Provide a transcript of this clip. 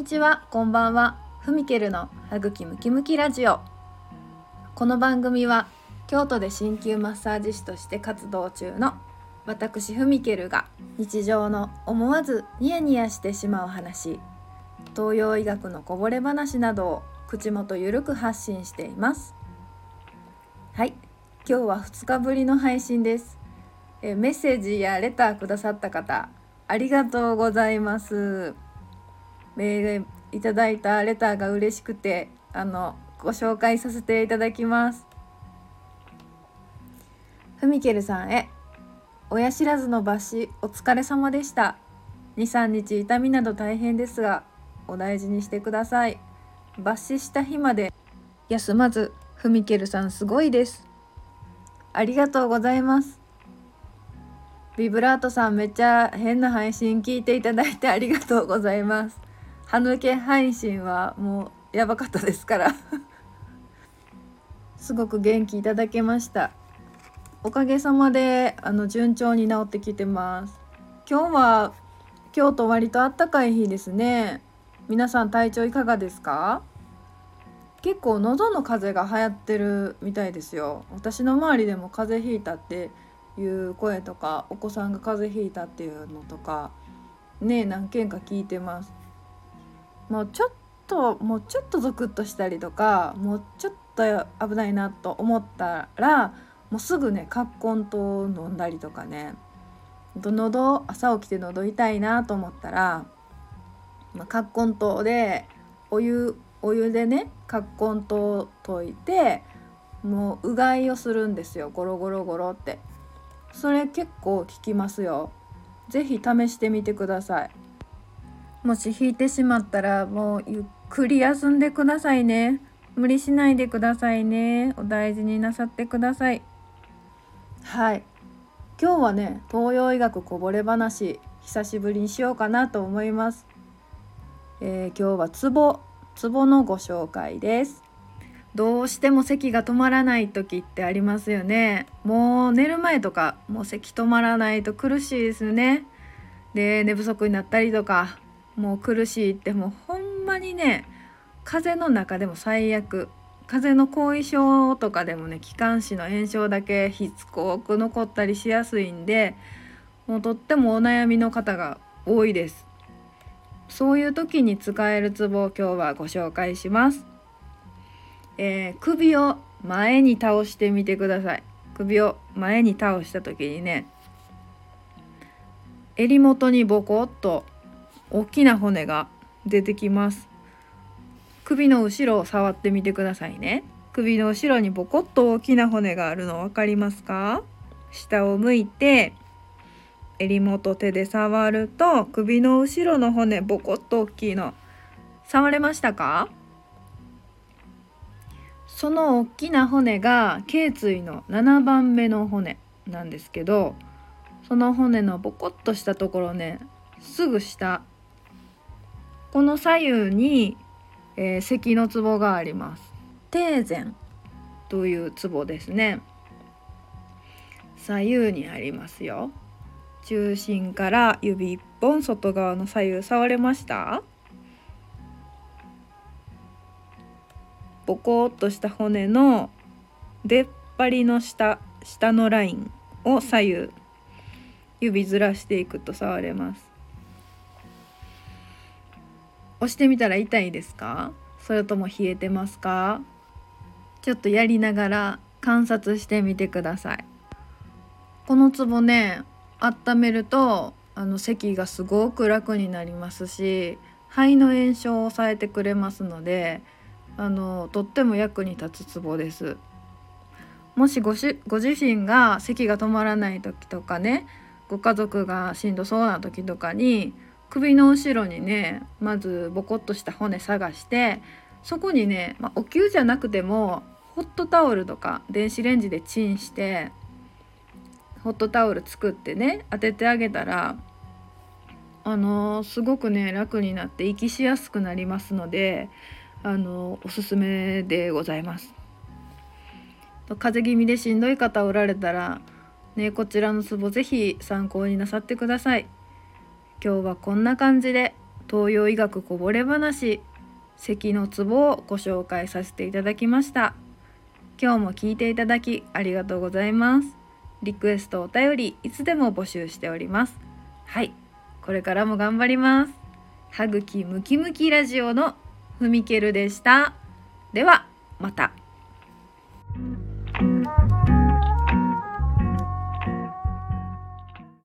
にちは、こんばんは。ふみけるの歯茎ムキムキラジオ。この番組は京都で鍼灸マッサージ師として活動中の私ふみけるが日常の思わずニヤニヤしてしまう話、東洋医学のこぼれ話などを口元ゆるく発信しています。はい、今日は2日ぶりの配信です。えメッセージやレターくださった方、ありがとうございます。メールいただいたレターが嬉しくてあのご紹介させていただきます。ふみけるさんへ親知らずの抜歯お疲れ様でした。23日痛みなど大変ですがお大事にしてください。抜歯した日まで休まずふみけるさんすごいです。ありがとうございます。ビブラートさんめっちゃ変な配信聞いていただいてありがとうございます。歯抜け配信はもうやばかったですから。すごく元気いただけました。おかげさまであの順調に治ってきてます。今日は京都割と暖かい日ですね。皆さん体調いかがですか？結構喉の風邪が流行ってるみたいですよ。私の周りでも風邪ひいたっていう声とかお子さんが風邪ひいたっていうのとかね何件か聞いてます。もうちょっともうちょっとゾクッとしたりとかもうちょっと危ないなと思ったらもうすぐね葛根糖飲んだりとかね。喉朝起きて喉痛いなと思ったら、ま、葛根糖でお湯お湯でね葛根糖溶いてもううがいをするんですよ。ゴロゴロゴロって。それ結構効きますよ。是非試してみてください。もし引いてしまったらもうゆっくり休んでくださいね。無理しないでくださいね。お大事になさってください。はい。今日はね東洋医学こぼれ話久しぶりにしようかなと思います、えー、今日はツボツボのご紹介です。どうしても咳が止まらない時ってありますよね。もう寝る前とかもう咳止まらないと苦しいですね。で寝不足になったりとかもう苦しいってもうほんまにね風邪の中でも最悪。風邪の後遺症とかでもね気管支の炎症だけしつこく残ったりしやすいんでもうとってもお悩みの方が多いです。そういう時に使えるツボを今日はご紹介します、えー、首を前に倒してみてください。首を前に倒した時にね襟元にボコッと大きな骨が出てきます。首の後ろを触ってみてくださいね。首の後ろにボコッと大きな骨があるの分かりますか？下を向いて襟元手で触ると首の後ろの骨ボコッと大きいの。触れましたか？その大きな骨が頸椎の7番目の骨なんですけどその骨のボコッとしたところねすぐ下この左右に、えー、咳のツボがあります。低前というツボですね。左右にありますよ。中心から指1本外側の左右触れました？ボコッとした骨の出っ張りの下下のラインを左右指ずらしていくと触れます押してみたら痛いですか？それとも冷えてますか？ちょっとやりながら観察してみてください。このツボね温めるとあの咳がすごく楽になりますし肺の炎症を抑えてくれますのであのとっても役に立つツボです。もしごしご自身が咳が止まらない時とかねご家族がしんどそうな時とかに首の後ろにねまずボコッとした骨探してそこにね、まあ、お灸じゃなくてもホットタオルとか電子レンジでチンしてホットタオル作ってね当ててあげたらあのー、すごくね楽になって息しやすくなりますのであのー、おすすめでございます。風邪気味でしんどい方おられたらねこちらのツボ是非参考になさってください。今日はこんな感じで東洋医学こぼれ話咳のツボをご紹介させていただきました。今日も聞いていただきありがとうございます。リクエストお便りいつでも募集しております。はいこれからも頑張ります。歯茎ムキムキラジオのふみけるでした。ではまた。